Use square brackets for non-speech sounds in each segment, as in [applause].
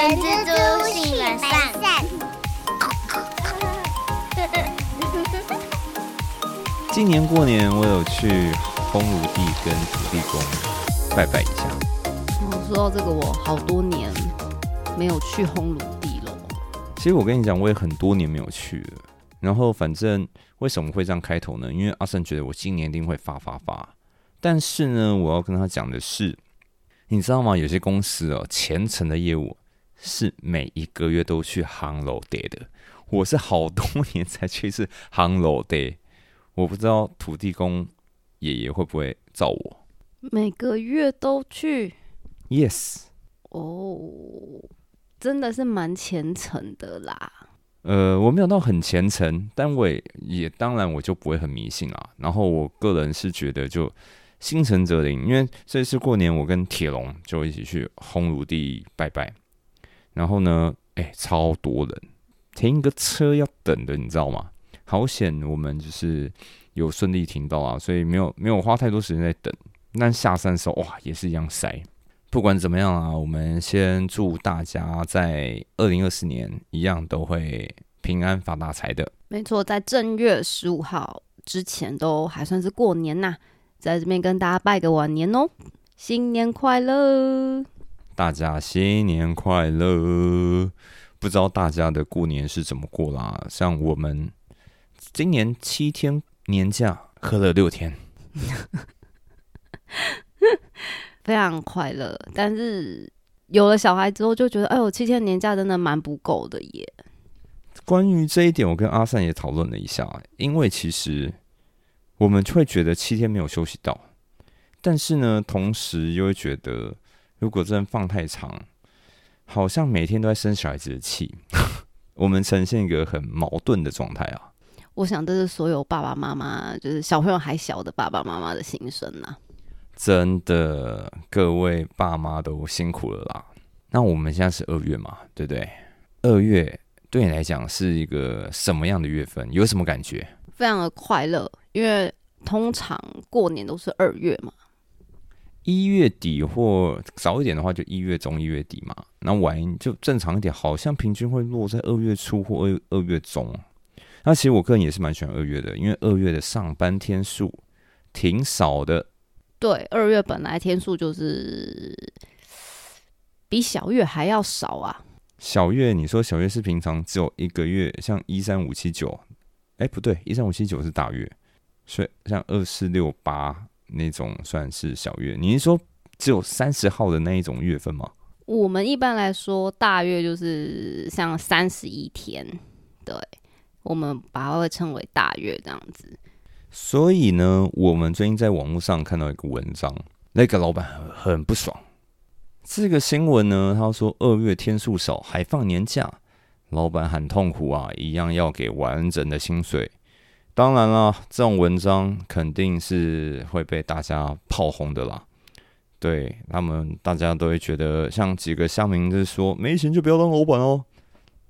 人蜘蛛性本善。今年过年我有去烘炉地跟土地公拜拜一下。哦，说到这个，我好多年没有去烘炉地了。其实我跟你讲，我也很多年没有去了。然后反正为什么会这样开头呢？因为阿胜觉得我今年一定会发发发。但是呢，我要跟他讲的是，你知道吗？有些公司哦，虔诚的业务是每一个月都去 Hello Day 的。我是好多年才去一次 Hello Day，我不知道土地公爷爷会不会照我。每个月都去 Yes，哦，真的是蛮虔诚的啦。呃，我没有到很虔诚，但我也也当然我就不会很迷信啦。然后我个人是觉得就心诚则灵，因为这次过年我跟铁龙就一起去烘炉地拜拜，然后呢，哎，超多人，停个车要等的，你知道吗？好险，我们就是有顺利停到啊，所以没有没有花太多时间在等。但下山的时候，哇，也是一样塞。不管怎么样啊，我们先祝大家在二零二四年一样都会平安发大财的。没错，在正月十五号之前都还算是过年呐，在这边跟大家拜个晚年哦，新年快乐！大家新年快乐！不知道大家的过年是怎么过啦？像我们今年七天年假，喝了六天。[laughs] 非常快乐，但是有了小孩之后，就觉得哎呦，七天年假真的蛮不够的耶。关于这一点，我跟阿善也讨论了一下，因为其实我们会觉得七天没有休息到，但是呢，同时又会觉得，如果真的放太长，好像每天都在生小孩子的气，[laughs] 我们呈现一个很矛盾的状态啊。我想这是所有爸爸妈妈，就是小朋友还小的爸爸妈妈的心声呐。真的，各位爸妈都辛苦了啦。那我们现在是二月嘛，对不对？二月对你来讲是一个什么样的月份？有什么感觉？非常的快乐，因为通常过年都是二月嘛。一月底或早一点的话，就一月中、一月底嘛。那晚就正常一点，好像平均会落在二月初或二二月中。那其实我个人也是蛮喜欢二月的，因为二月的上班天数挺少的。对，二月本来天数就是比小月还要少啊。小月，你说小月是平常只有一个月，像一三五七九，哎，不对，一三五七九是大月，所以像二四六八那种算是小月。你是说只有三十号的那一种月份吗？我们一般来说，大月就是像三十一天，对。我们把它会称为大月这样子，所以呢，我们最近在网络上看到一个文章，那个老板很很不爽。这个新闻呢，他说二月天数少还放年假，老板很痛苦啊，一样要给完整的薪水。当然啦，这种文章肯定是会被大家炮轰的啦。对他们，大家都会觉得，像几个乡民就说，没钱就不要当老板哦。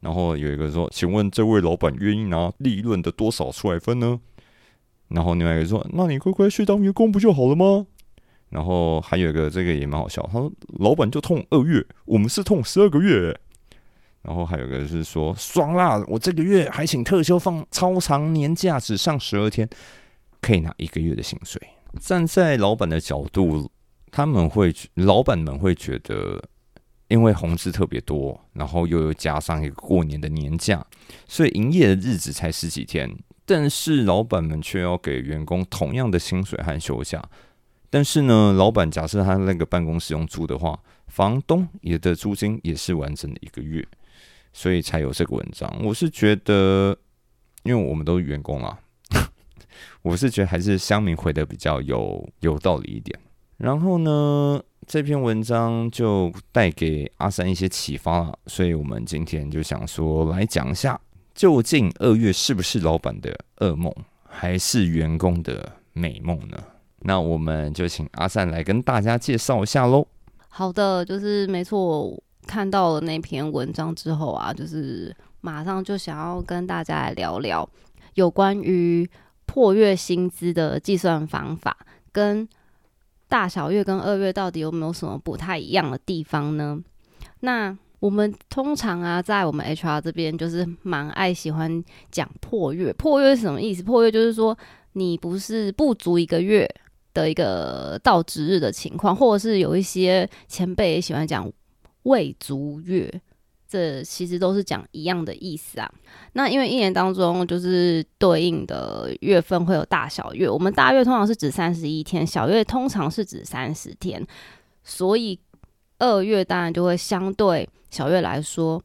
然后有一个说：“请问这位老板愿意拿利润的多少出来分呢？”然后另外一个说：“那你乖乖去当员工不就好了吗？”然后还有一个这个也蛮好笑，他说：“老板就痛二月，我们是痛十二个月。”然后还有个是说：“爽啦，我这个月还请特休放超长年假，只上十二天，可以拿一个月的薪水。”站在老板的角度，他们会老板们会觉得。因为红字特别多，然后又有加上一个过年的年假，所以营业的日子才十几天。但是老板们却要给员工同样的薪水和休假。但是呢，老板假设他那个办公室用租的话，房东也的租金也是完整的一个月，所以才有这个文章。我是觉得，因为我们都是员工啊，[laughs] 我是觉得还是乡民回的比较有有道理一点。然后呢？这篇文章就带给阿三一些启发了，所以我们今天就想说来讲一下，究竟二月是不是老板的噩梦，还是员工的美梦呢？那我们就请阿三来跟大家介绍一下喽。好的，就是没错，看到了那篇文章之后啊，就是马上就想要跟大家来聊聊有关于破月薪资的计算方法跟。大小月跟二月到底有没有什么不太一样的地方呢？那我们通常啊，在我们 HR 这边就是蛮爱喜欢讲破月。破月是什么意思？破月就是说你不是不足一个月的一个到值日的情况，或者是有一些前辈也喜欢讲未足月，这其实都是讲一样的意思啊。那因为一年当中就是对应的月份会有大小月，我们大月通常是指三十一天，小月通常是指三十天，所以二月当然就会相对。小月来说，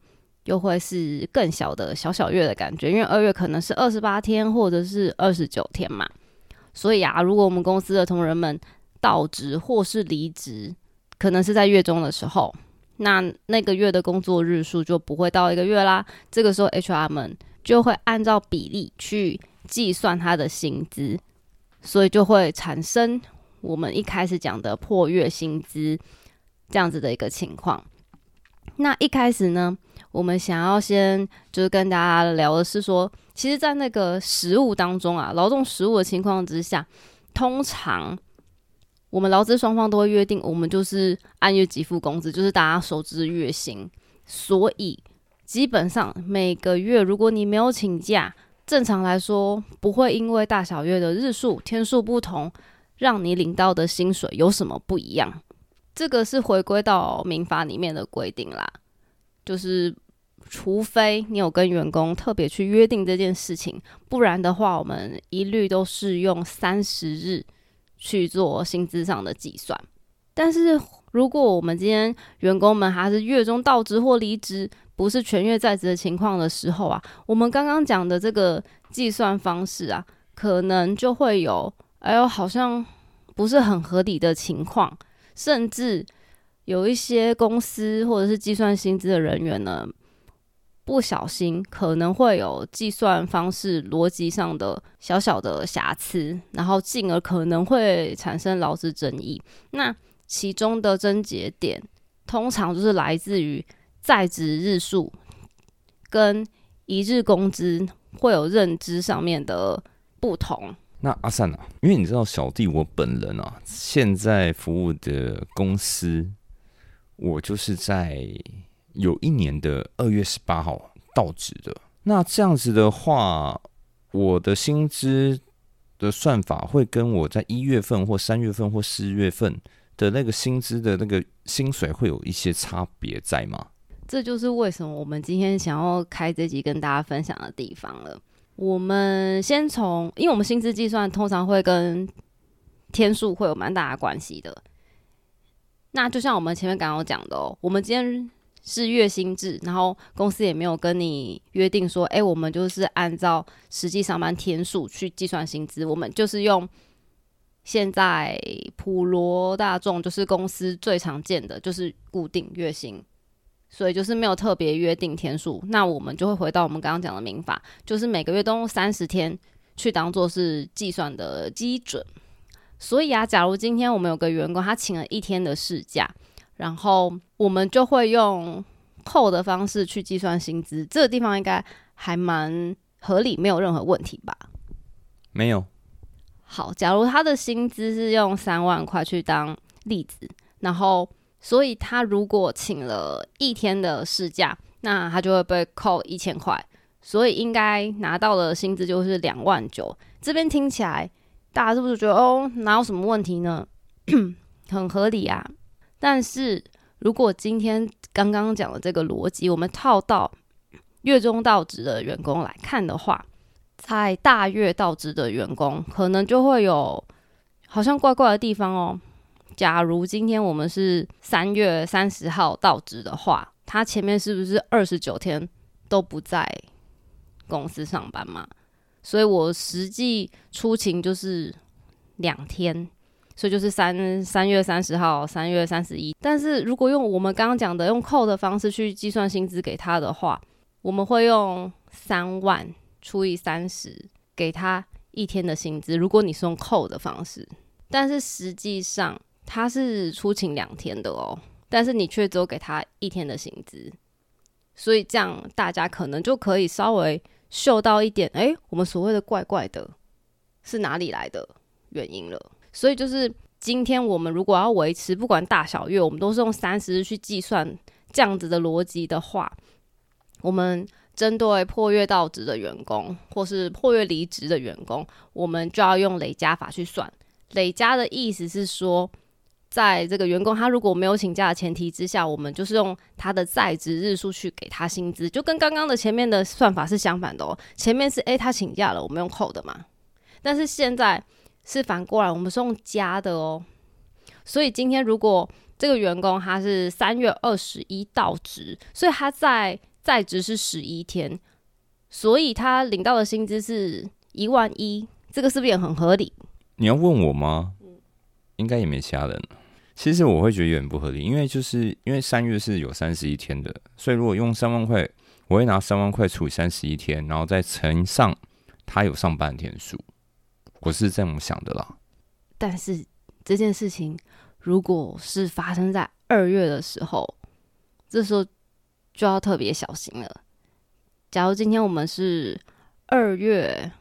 又会是更小的小小月的感觉，因为二月可能是二十八天或者是二十九天嘛。所以啊，如果我们公司的同仁们到职或是离职，可能是在月中的时候，那那个月的工作日数就不会到一个月啦。这个时候，HR 们就会按照比例去计算他的薪资，所以就会产生我们一开始讲的破月薪资这样子的一个情况。那一开始呢，我们想要先就是跟大家聊的是说，其实，在那个实务当中啊，劳动实务的情况之下，通常我们劳资双方都会约定，我们就是按月给付工资，就是大家熟知月薪。所以基本上每个月，如果你没有请假，正常来说不会因为大小月的日数天数不同，让你领到的薪水有什么不一样。这个是回归到民法里面的规定啦，就是除非你有跟员工特别去约定这件事情，不然的话，我们一律都是用三十日去做薪资上的计算。但是如果我们今天员工们还是月中到职或离职，不是全月在职的情况的时候啊，我们刚刚讲的这个计算方式啊，可能就会有，哎呦，好像不是很合理的情况。甚至有一些公司或者是计算薪资的人员呢，不小心可能会有计算方式逻辑上的小小的瑕疵，然后进而可能会产生劳资争议。那其中的症结点，通常就是来自于在职日数跟一日工资会有认知上面的不同。那阿善啊，因为你知道小弟我本人啊，现在服务的公司，我就是在有一年的二月十八号到职的。那这样子的话，我的薪资的算法会跟我在一月份或三月份或四月份的那个薪资的那个薪水会有一些差别在吗？这就是为什么我们今天想要开这集跟大家分享的地方了。我们先从，因为我们薪资计算通常会跟天数会有蛮大的关系的。那就像我们前面刚刚讲的哦，我们今天是月薪制，然后公司也没有跟你约定说，哎，我们就是按照实际上班天数去计算薪资，我们就是用现在普罗大众就是公司最常见的就是固定月薪。所以就是没有特别约定天数，那我们就会回到我们刚刚讲的民法，就是每个月都用三十天去当做是计算的基准。所以啊，假如今天我们有个员工他请了一天的事假，然后我们就会用扣的方式去计算薪资，这个地方应该还蛮合理，没有任何问题吧？没有。好，假如他的薪资是用三万块去当例子，然后。所以他如果请了一天的事假，那他就会被扣一千块，所以应该拿到的薪资就是两万九。这边听起来，大家是不是觉得哦，哪有什么问题呢？[clears throat] 很合理啊。但是如果今天刚刚讲的这个逻辑，我们套到月中到职的员工来看的话，在大月到职的员工可能就会有好像怪怪的地方哦。假如今天我们是三月三十号到职的话，他前面是不是二十九天都不在公司上班嘛？所以我实际出勤就是两天，所以就是三三月三十号、三月三十一。但是如果用我们刚刚讲的用扣的方式去计算薪资给他的话，我们会用三万除以三十给他一天的薪资。如果你是用扣的方式，但是实际上。他是出勤两天的哦，但是你却只有给他一天的薪资，所以这样大家可能就可以稍微嗅到一点，哎，我们所谓的怪怪的，是哪里来的原因了。所以就是今天我们如果要维持不管大小月，我们都是用三十日去计算这样子的逻辑的话，我们针对破月到职的员工，或是破月离职的员工，我们就要用累加法去算。累加的意思是说，在这个员工他如果没有请假的前提之下，我们就是用他的在职日数去给他薪资，就跟刚刚的前面的算法是相反的哦。前面是诶，他请假了，我们用扣的嘛，但是现在是反过来，我们是用加的哦。所以今天如果这个员工他是三月二十一到职，所以他在在职是十一天，所以他领到的薪资是一万一，这个是不是也很合理？你要问我吗？应该也没其他人。其实我会觉得有点不合理，因为就是因为三月是有三十一天的，所以如果用三万块，我会拿三万块除以三十一天，然后再乘上他有上班天数，我是这么想的啦。但是这件事情如果是发生在二月的时候，这时候就要特别小心了。假如今天我们是二月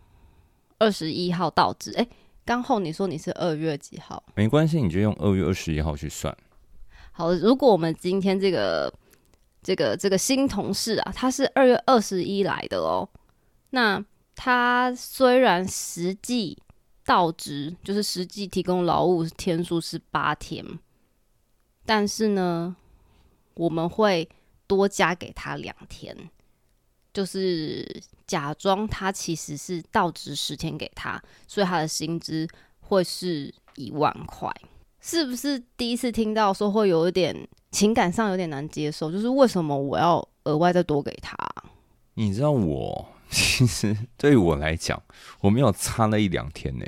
二十一号到职，哎。刚后你说你是二月几号？没关系，你就用二月二十一号去算。好，如果我们今天这个这个这个新同事啊，他是二月二十一来的哦，那他虽然实际到职就是实际提供劳务天数是八天，但是呢，我们会多加给他两天。就是假装他其实是到职十天给他，所以他的薪资会是一万块，是不是第一次听到说会有一点情感上有点难接受？就是为什么我要额外再多给他？你知道我其实对于我来讲，我没有差那一两天呢。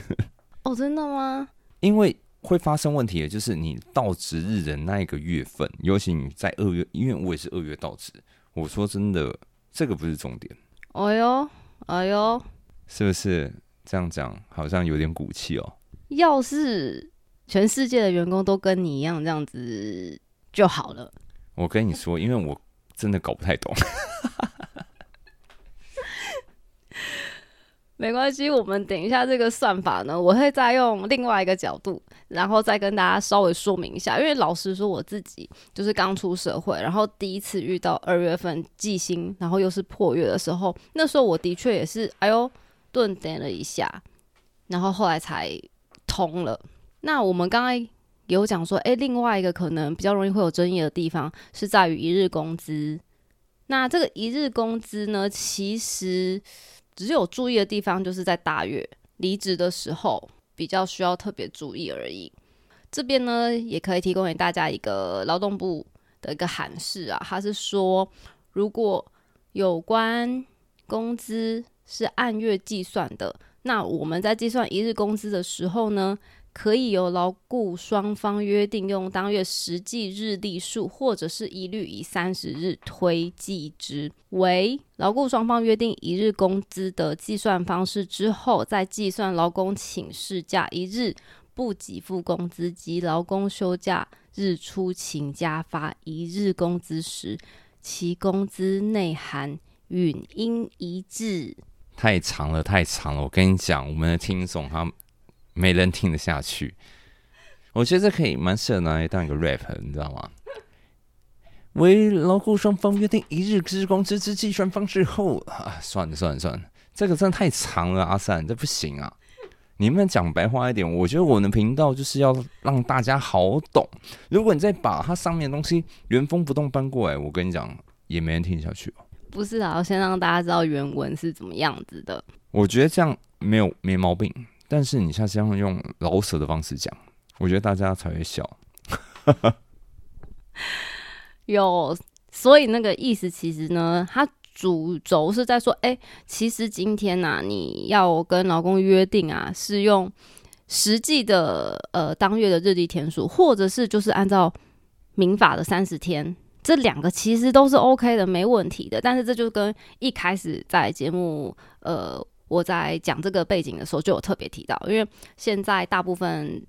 [laughs] 哦，真的吗？因为会发生问题的就是你到职日的那一个月份，尤其你在二月，因为我也是二月到职。我说真的。这个不是重点。哎呦，哎呦，是不是这样讲？好像有点骨气哦。要是全世界的员工都跟你一样这样子就好了。我跟你说，因为我真的搞不太懂。没关系，我们等一下这个算法呢，我会再用另外一个角度，然后再跟大家稍微说明一下。因为老实说，我自己就是刚出社会，然后第一次遇到二月份计薪，然后又是破月的时候，那时候我的确也是哎呦顿点了一下，然后后来才通了。那我们刚刚有讲说，哎，另外一个可能比较容易会有争议的地方是在于一日工资。那这个一日工资呢，其实。只是有注意的地方，就是在大月离职的时候比较需要特别注意而已。这边呢，也可以提供给大家一个劳动部的一个函示啊，他是说，如果有关工资是按月计算的，那我们在计算一日工资的时候呢。可以由劳雇双方约定用当月实际日历数，或者是一律以三十日推计之。为劳雇双方约定一日工资的计算方式之后，再计算劳工请事假一日不给付工资及劳工休假日出勤加发一日工资时，其工资内涵允应一致。太长了，太长了！我跟你讲，我们的听众他。没人听得下去，我觉得这可以蛮适合拿来当一个 rap，你知道吗？为劳固双方约定一日之工资之计算方式后啊，算了算了算了，这个真的太长了，阿三这不行啊！你们讲白话一点，我觉得我的频道就是要让大家好懂。如果你再把它上面的东西原封不动搬过来，我跟你讲，也没人听下去哦。不是啊，先让大家知道原文是怎么样子的。我觉得这样没有没毛病。但是你下次要用老舍的方式讲，我觉得大家才会笑。[laughs] 有，所以那个意思其实呢，它主轴是在说，哎，其实今天呐，你要跟老公约定啊，是用实际的呃当月的日历天数，或者是就是按照民法的三十天，这两个其实都是 OK 的，没问题的。但是这就跟一开始在节目呃。我在讲这个背景的时候，就有特别提到，因为现在大部分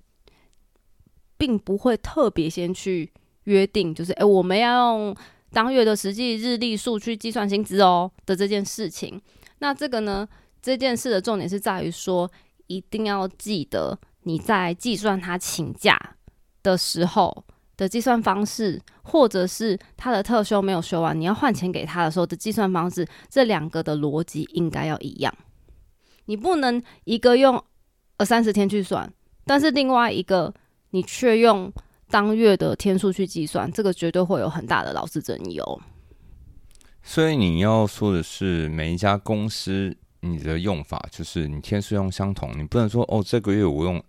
并不会特别先去约定，就是诶，我们要用当月的实际日历数去计算薪资哦的这件事情。那这个呢，这件事的重点是在于说，一定要记得你在计算他请假的时候的的计算方式，或者是他的特休没有休完，你要换钱给他的时候的计算方式，这两个的逻辑应该要一样。你不能一个用呃三十天去算，但是另外一个你却用当月的天数去计算，这个绝对会有很大的劳资争议哦。所以你要说的是，每一家公司你的用法就是你天数用相同，你不能说哦，这个月我用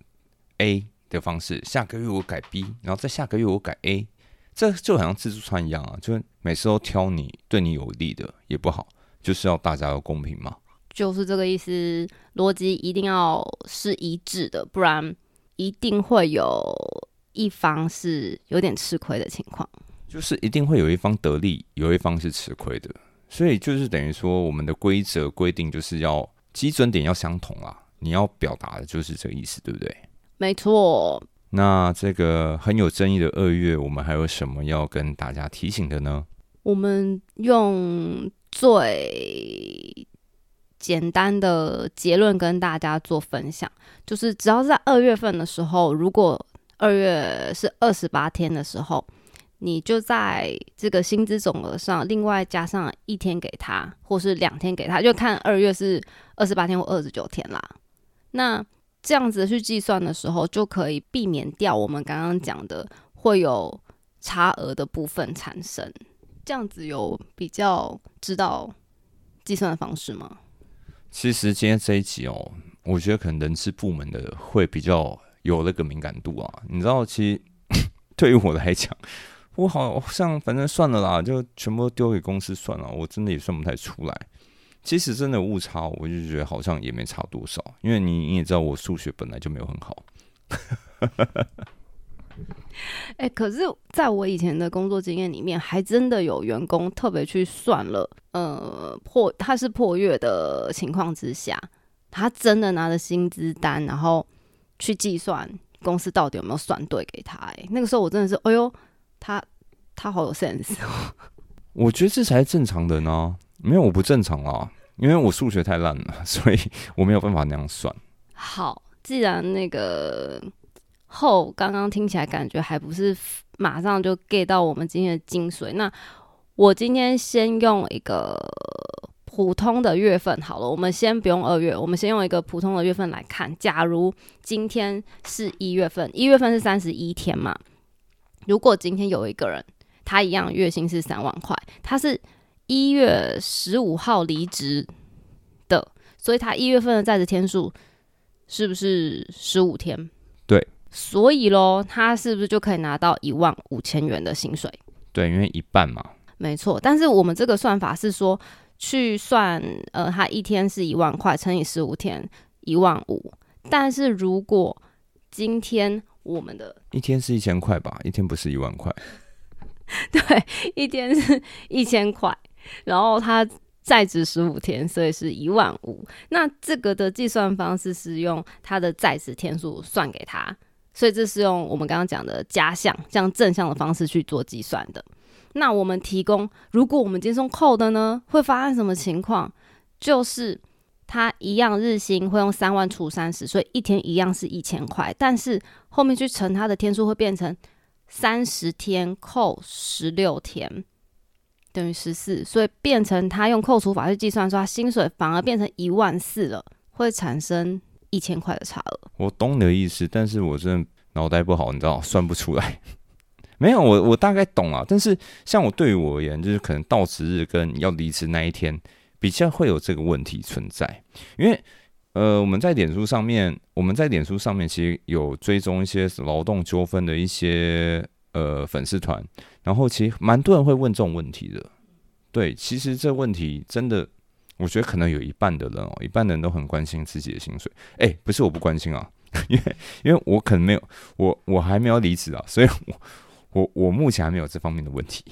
A 的方式，下个月我改 B，然后再下个月我改 A，这就好像自助餐一样啊，就是每次都挑你对你有利的也不好，就是要大家要公平嘛。就是这个意思，逻辑一定要是一致的，不然一定会有一方是有点吃亏的情况。就是一定会有一方得利，有一方是吃亏的，所以就是等于说，我们的规则规定就是要基准点要相同啊。你要表达的就是这个意思，对不对？没错。那这个很有争议的二月，我们还有什么要跟大家提醒的呢？我们用最简单的结论跟大家做分享，就是只要在二月份的时候，如果二月是二十八天的时候。你就在这个薪资总额上，另外加上一天给他，或是两天给他，就看二月是二十八天或二十九天啦。那这样子去计算的时候，就可以避免掉我们刚刚讲的会有差额的部分产生。这样子有比较知道计算的方式吗？其实今天这一集哦，我觉得可能人事部门的会比较有那个敏感度啊。你知道，其实 [laughs] 对于我来讲。我好像反正算了啦，就全部丢给公司算了。我真的也算不太出来。其实真的误差，我就觉得好像也没差多少。因为你你也知道，我数学本来就没有很好。[laughs] 哎，可是在我以前的工作经验里面，还真的有员工特别去算了，呃，破他是破月的情况之下，他真的拿着薪资单，然后去计算公司到底有没有算对给他。哎，那个时候我真的是，哎呦。他他好有 sense，[laughs] 我觉得这才是正常的呢。没有我不正常啊，因为我数学太烂了，[laughs] 所以我没有办法那样算。好，既然那个后刚刚听起来感觉还不是马上就 get 到我们今天的精髓，那我今天先用一个普通的月份好了。我们先不用二月，我们先用一个普通的月份来看。假如今天是一月份，一月份是三十一天嘛？如果今天有一个人，他一样月薪是三万块，他是一月十五号离职的，所以他一月份的在职天数是不是十五天？对，所以喽，他是不是就可以拿到一万五千元的薪水？对，因为一半嘛。没错，但是我们这个算法是说去算，呃，他一天是一万块乘以十五天一万五，但是如果今天我们的一天是一千块吧，一天不是一万块。[laughs] 对，一天是一千块，然后他在职十五天，所以是一万五。那这个的计算方式是用他的在职天数算给他，所以这是用我们刚刚讲的加项，这样正向的方式去做计算的。那我们提供，如果我们接送扣的呢，会发生什么情况？就是。他一样日薪会用三万除三十，所以一天一样是一千块。但是后面去乘他的天数会变成三十天扣十六天，等于十四，所以变成他用扣除法去计算，说他薪水反而变成一万四了，会产生一千块的差额。我懂你的意思，但是我真的脑袋不好，你知道 [laughs] 算不出来。[laughs] 没有，我我大概懂啊。但是像我对于我而言，就是可能到职日跟要离职那一天。比较会有这个问题存在，因为呃，我们在脸书上面，我们在脸书上面其实有追踪一些劳动纠纷的一些呃粉丝团，然后其实蛮多人会问这种问题的。对，其实这问题真的，我觉得可能有一半的人哦，一半的人都很关心自己的薪水。哎，不是我不关心啊，[laughs] 因为因为我可能没有，我我还没有离职啊，所以我我我目前还没有这方面的问题。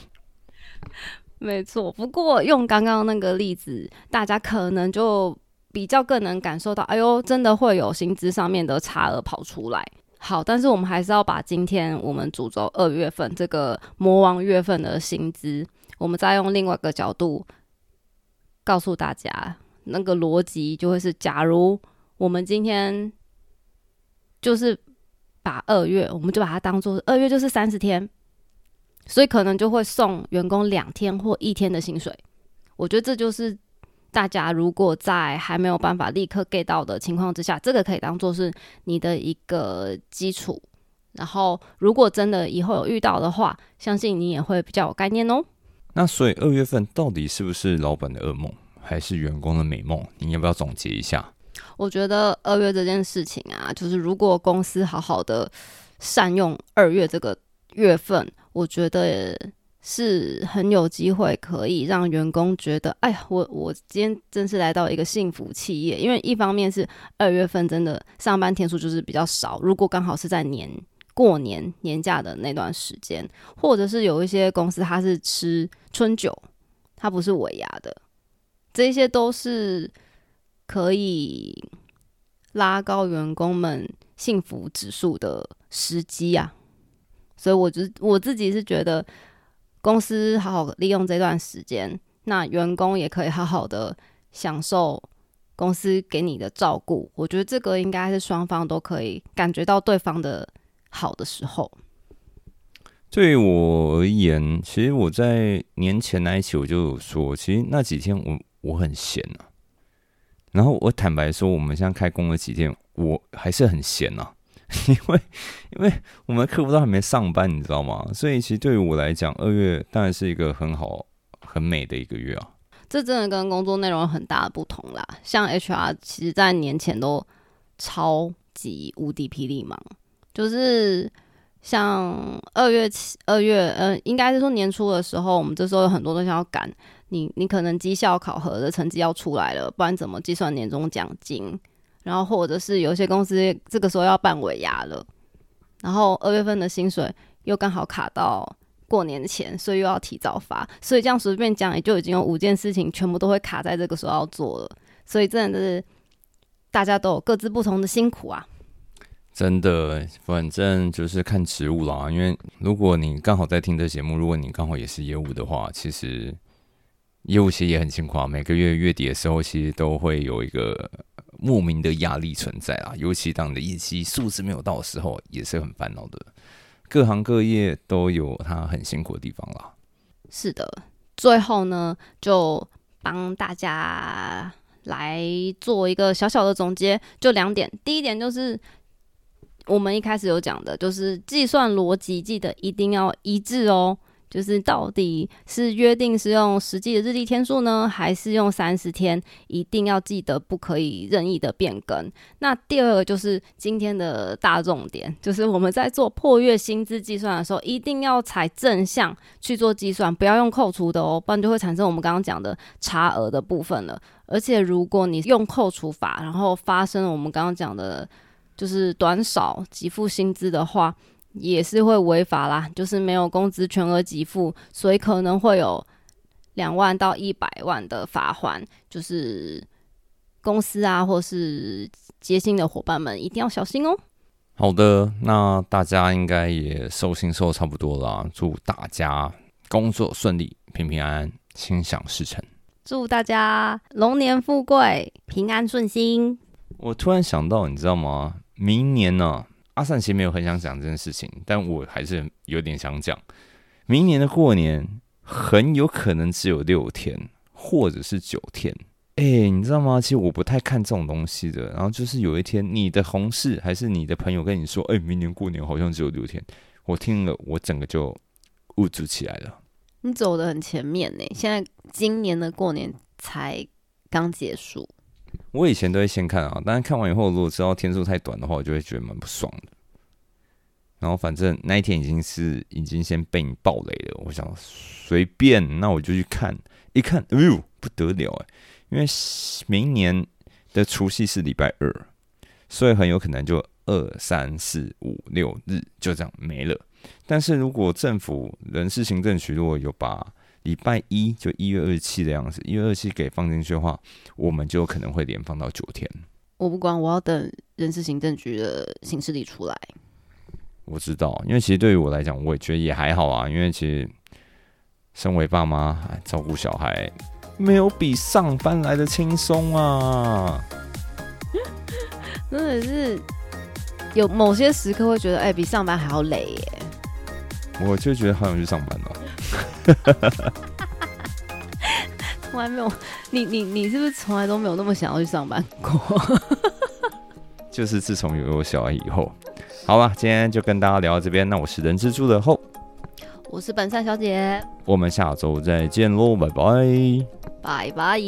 没错，不过用刚刚那个例子，大家可能就比较更能感受到，哎呦，真的会有薪资上面的差额跑出来。好，但是我们还是要把今天我们主轴二月份这个魔王月份的薪资，我们再用另外一个角度告诉大家，那个逻辑就会是：假如我们今天就是把二月，我们就把它当做二月就是三十天，所以可能就会送员工两天或一天的薪水。我觉得这就是大家如果在还没有办法立刻 get 到的情况之下，这个可以当做是你的一个基础。然后如果真的以后有遇到的话，相信你也会比较有概念哦。那所以二月份到底是不是老板的噩梦，还是员工的美梦？你要不要总结一下？我觉得二月这件事情啊，就是如果公司好好的善用二月这个月份，我觉得是很有机会可以让员工觉得，哎呀，我我今天真是来到一个幸福企业。因为一方面是二月份真的上班天数就是比较少，如果刚好是在年。过年年假的那段时间，或者是有一些公司它是吃春酒，它不是尾牙的，这些都是可以拉高员工们幸福指数的时机啊。所以，我就我自己是觉得，公司好好利用这段时间，那员工也可以好好的享受公司给你的照顾。我觉得这个应该是双方都可以感觉到对方的。好的时候，对我而言，其实我在年前那一期我就有说，其实那几天我我很闲啊。然后我坦白说，我们现在开工了几天，我还是很闲啊，[laughs] 因为因为我们客户都还没上班，你知道吗？所以其实对于我来讲，二月当然是一个很好很美的一个月啊。这真的跟工作内容有很大的不同啦。像 HR，其实在年前都超级无敌霹雳忙。就是像二月七二月，呃，应该是说年初的时候，我们这时候有很多东西要赶。你你可能绩效考核的成绩要出来了，不然怎么计算年终奖金？然后或者是有些公司这个时候要办尾牙了，然后二月份的薪水又刚好卡到过年前，所以又要提早发。所以这样随便讲，也就已经有五件事情全部都会卡在这个时候要做了。所以真的是大家都有各自不同的辛苦啊。真的，反正就是看职务啦。因为如果你刚好在听这节目，如果你刚好也是业务的话，其实业务其实也很辛苦啊。每个月月底的时候，其实都会有一个莫名的压力存在啊。尤其当你的业绩数字没有到的时候，也是很烦恼的。各行各业都有他很辛苦的地方啦。是的，最后呢，就帮大家来做一个小小的总结，就两点。第一点就是。我们一开始有讲的，就是计算逻辑，记得一定要一致哦。就是到底是约定是用实际的日历天数呢，还是用三十天？一定要记得不可以任意的变更。那第二个就是今天的大重点，就是我们在做破月薪资计算的时候，一定要采正向去做计算，不要用扣除的哦，不然就会产生我们刚刚讲的差额的部分了。而且如果你用扣除法，然后发生了我们刚刚讲的。就是短少给付薪资的话，也是会违法啦。就是没有工资全额给付，所以可能会有两万到一百万的罚款。就是公司啊，或是接薪的伙伴们一定要小心哦。好的，那大家应该也收心收差不多了，祝大家工作顺利，平平安安，心想事成。祝大家龙年富贵，平安顺心。我突然想到，你知道吗？明年呢，阿善其实没有很想讲这件事情，但我还是有点想讲。明年的过年很有可能只有六天，或者是九天。哎，你知道吗？其实我不太看这种东西的。然后就是有一天，你的同事还是你的朋友跟你说：“哎，明年过年好像只有六天。”我听了，我整个就捂住起来了。你走的很前面呢，现在今年的过年才刚结束。我以前都会先看啊，但是看完以后，如果知道天数太短的话，我就会觉得蛮不爽的。然后反正那一天已经是已经先被你暴雷了，我想随便，那我就去看。一看，哎呦不得了哎！因为明年的除夕是礼拜二，所以很有可能就二三四五六日就这样没了。但是如果政府人事行政局如果有把礼拜一就一月二十七的样子，一月二十七给放进去的话，我们就可能会连放到九天。我不管，我要等人事行政局的行事历出来。我知道，因为其实对于我来讲，我也觉得也还好啊。因为其实身为爸妈，照顾小孩没有比上班来的轻松啊。真的是有某些时刻会觉得，哎，比上班还要累耶。我就觉得好想去上班哦。从来没有，[laughs] 你你你是不是从来都没有那么想要去上班过？[laughs] 就是自从有了小孩以后，好吧，今天就跟大家聊到这边。那我是人蜘蛛的后，我是本善小姐，我们下周再见喽，拜拜。拜拜。